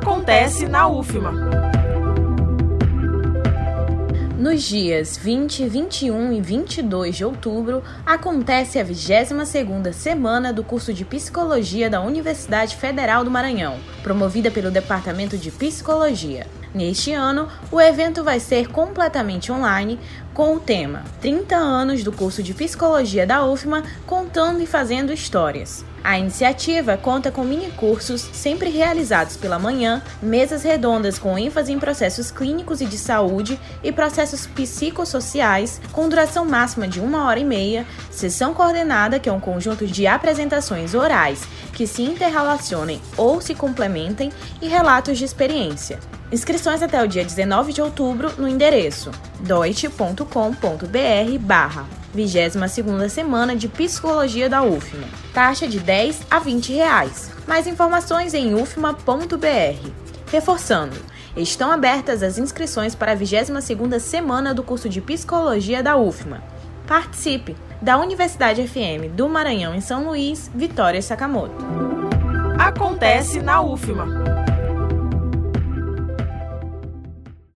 acontece na UFMA. Nos dias 20, 21 e 22 de outubro, acontece a 22ª semana do curso de Psicologia da Universidade Federal do Maranhão, promovida pelo Departamento de Psicologia. Neste ano, o evento vai ser completamente online, com o tema 30 anos do curso de Psicologia da UFMA contando e fazendo histórias. A iniciativa conta com mini-cursos sempre realizados pela manhã, mesas redondas com ênfase em processos clínicos e de saúde e processos psicossociais, com duração máxima de uma hora e meia, sessão coordenada, que é um conjunto de apresentações orais que se interrelacionem ou se complementem, e relatos de experiência. Inscrições até o dia 19 de outubro no endereço deutsche.com.br barra 22 semana de Psicologia da UFMA. Taxa de 10 a 20 reais. Mais informações em ufma.br. Reforçando, estão abertas as inscrições para a 22 semana do curso de Psicologia da UFMA. Participe! Da Universidade FM do Maranhão em São Luís, Vitória Sakamoto. Acontece na UFMA.